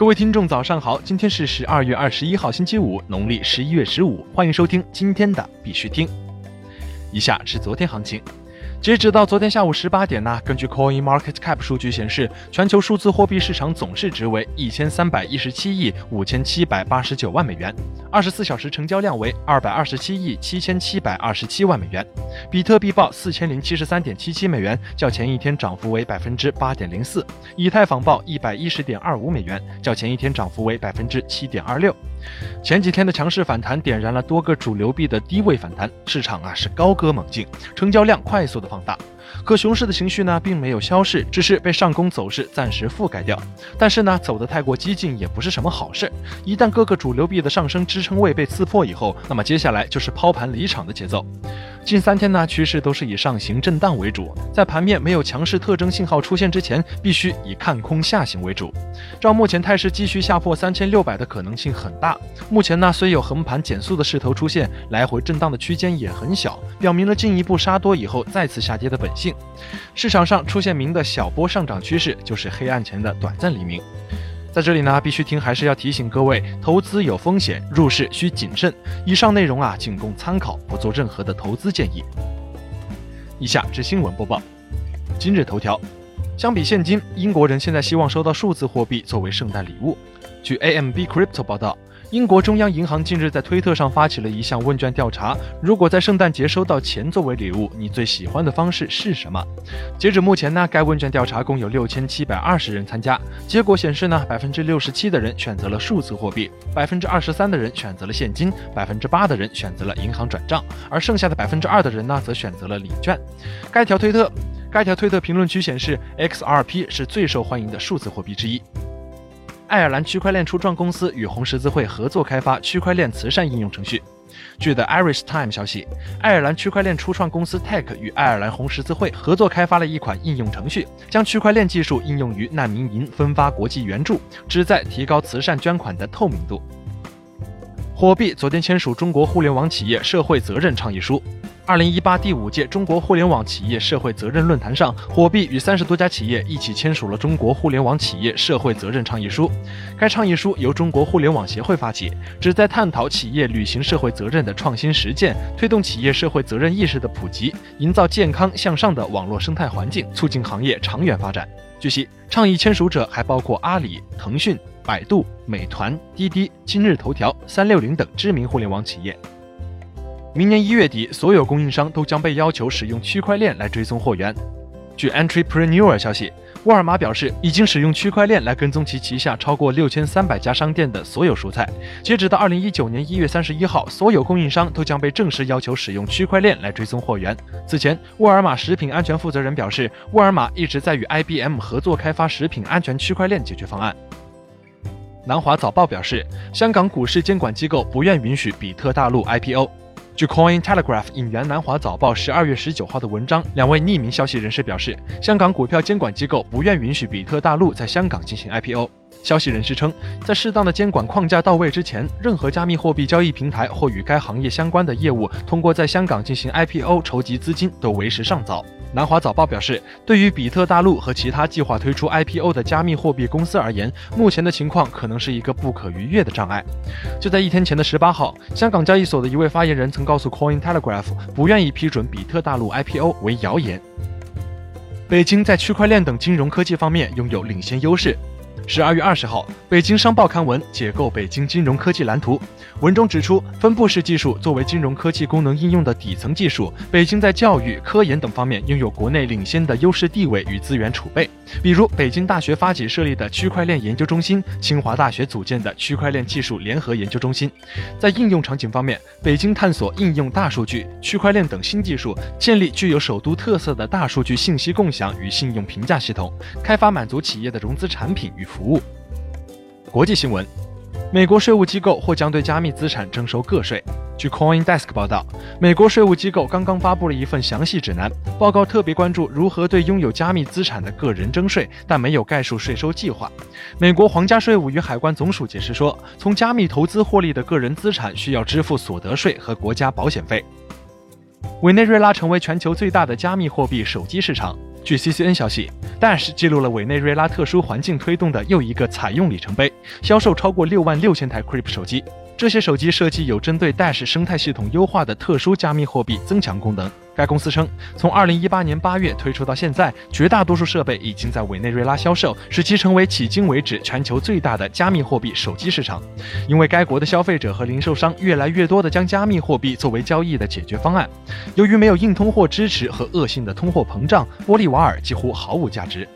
各位听众，早上好！今天是十二月二十一号，星期五，农历十一月十五。欢迎收听今天的必须听。以下是昨天行情。截止到昨天下午十八点呢，根据 Coin Market Cap 数据显示，全球数字货币市场总市值为一千三百一十七亿五千七百八十九万美元，二十四小时成交量为二百二十七亿七千七百二十七万美元。比特币报四千零七十三点七七美元，较前一天涨幅为百分之八点零四；以太坊报一百一十点二五美元，较前一天涨幅为百分之七点二六。前几天的强势反弹点燃了多个主流币的低位反弹，市场啊是高歌猛进，成交量快速的放大。可熊市的情绪呢并没有消逝，只是被上攻走势暂时覆盖掉。但是呢，走的太过激进也不是什么好事。一旦各个主流币的上升支撑位被刺破以后，那么接下来就是抛盘离场的节奏。近三天呢，趋势都是以上行震荡为主，在盘面没有强势特征信号出现之前，必须以看空下行为主。照目前态势，继续下破三千六百的可能性很大。目前呢，虽有横盘减速的势头出现，来回震荡的区间也很小，表明了进一步杀多以后再次下跌的本性。市场上出现明的小波上涨趋势，就是黑暗前的短暂黎明。在这里呢，必须听还是要提醒各位，投资有风险，入市需谨慎。以上内容啊，仅供参考，不做任何的投资建议。以下是新闻播报。今日头条：相比现金，英国人现在希望收到数字货币作为圣诞礼物。据 AMB Crypto 报道。英国中央银行近日在推特上发起了一项问卷调查：如果在圣诞节收到钱作为礼物，你最喜欢的方式是什么？截止目前呢，该问卷调查共有六千七百二十人参加。结果显示呢，百分之六十七的人选择了数字货币，百分之二十三的人选择了现金，百分之八的人选择了银行转账，而剩下的百分之二的人呢，则选择了礼券。该条推特，该条推特评论区显示，XRP 是最受欢迎的数字货币之一。爱尔兰区块链初创公司与红十字会合作开发区块链慈善应用程序。据 The Irish Times 消息，爱尔兰区块链初创公司 Tech 与爱尔兰红十字会合作开发了一款应用程序，将区块链技术应用于难民营分发国际援助，旨在提高慈善捐款的透明度。火币昨天签署中国互联网企业社会责任倡议书。二零一八第五届中国互联网企业社会责任论坛上，火币与三十多家企业一起签署了中国互联网企业社会责任倡议书。该倡议书由中国互联网协会发起，旨在探讨企业履行社会责任的创新实践，推动企业社会责任意识的普及，营造健康向上的网络生态环境，促进行业长远发展。据悉，倡议签署者还包括阿里、腾讯、百度、美团、滴滴、今日头条、三六零等知名互联网企业。明年一月底，所有供应商都将被要求使用区块链来追踪货源。据 Entrepreneur 消息，沃尔玛表示已经使用区块链来跟踪其旗下超过六千三百家商店的所有蔬菜。截止到二零一九年一月三十一号，所有供应商都将被正式要求使用区块链来追踪货源。此前，沃尔玛食品安全负责人表示，沃尔玛一直在与 IBM 合作开发食品安全区块链解决方案。南华早报表示，香港股市监管机构不愿允许比特大陆 IPO。据 Coin Telegraph 引援南华早报十二月十九号的文章，两位匿名消息人士表示，香港股票监管机构不愿允许比特大陆在香港进行 IPO。消息人士称，在适当的监管框架到位之前，任何加密货币交易平台或与该行业相关的业务，通过在香港进行 IPO 筹集资金都为时尚早。南华早报表示，对于比特大陆和其他计划推出 IPO 的加密货币公司而言，目前的情况可能是一个不可逾越的障碍。就在一天前的十八号，香港交易所的一位发言人曾告诉 Coin Telegraph，不愿意批准比特大陆 IPO 为谣言。北京在区块链等金融科技方面拥有领先优势。十二月二十号，北京商报刊文解构北京金融科技蓝图。文中指出，分布式技术作为金融科技功能应用的底层技术，北京在教育、科研等方面拥有国内领先的优势地位与资源储备。比如，北京大学发起设立的区块链研究中心，清华大学组建的区块链技术联合研究中心。在应用场景方面，北京探索应用大数据、区块链等新技术，建立具有首都特色的大数据信息共享与信用评价系统，开发满足企业的融资产品与服务。国际新闻。美国税务机构或将对加密资产征收个税。据 CoinDesk 报道，美国税务机构刚刚发布了一份详细指南，报告特别关注如何对拥有加密资产的个人征税，但没有概述税收计划。美国皇家税务与海关总署解释说，从加密投资获利的个人资产需要支付所得税和国家保险费。委内瑞拉成为全球最大的加密货币手机市场。据 CCN 消息，Dash 记录了委内瑞拉特殊环境推动的又一个采用里程碑，销售超过六万六千台 Creep 手机。这些手机设计有针对 Dash 生态系统优化的特殊加密货币增强功能。该公司称，从2018年8月推出到现在，绝大多数设备已经在委内瑞拉销售，使其成为迄今为止全球最大的加密货币手机市场。因为该国的消费者和零售商越来越多地将加密货币作为交易的解决方案。由于没有硬通货支持和恶性的通货膨胀，玻利瓦尔几乎毫无价值。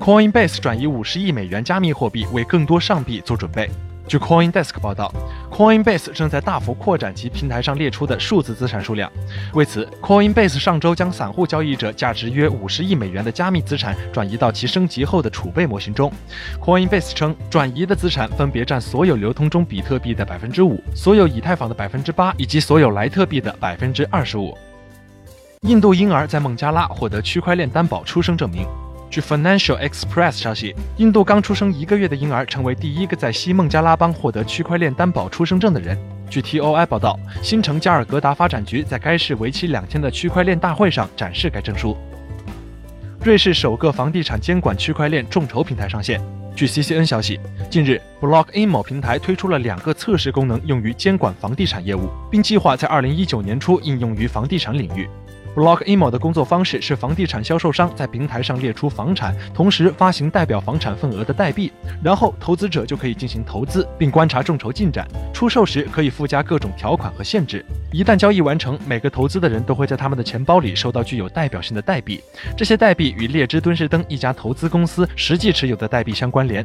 Coinbase 转移50亿美元加密货币，为更多上币做准备。据 CoinDesk 报道，Coinbase 正在大幅扩展其平台上列出的数字资产数量。为此，Coinbase 上周将散户交易者价值约五十亿美元的加密资产转移到其升级后的储备模型中。Coinbase 称，转移的资产分别占所有流通中比特币的百分之五、所有以太坊的百分之八以及所有莱特币的百分之二十五。印度婴儿在孟加拉获得区块链担保出生证明。据 Financial Express 消息，印度刚出生一个月的婴儿成为第一个在西孟加拉邦获得区块链担保出生证的人。据 TOI 报道，新城加尔各答发展局在该市为期两天的区块链大会上展示该证书。瑞士首个房地产监管区块链众筹平台上线。据 CCN 消息，近日 Blockimo 平台推出了两个测试功能，用于监管房地产业务，并计划在2019年初应用于房地产领域。Blockimo 的工作方式是，房地产销售商在平台上列出房产，同时发行代表房产份额的代币，然后投资者就可以进行投资，并观察众筹进展。出售时可以附加各种条款和限制。一旦交易完成，每个投资的人都会在他们的钱包里收到具有代表性的代币，这些代币与列支敦士登一家投资公司实际持有的代币相关联。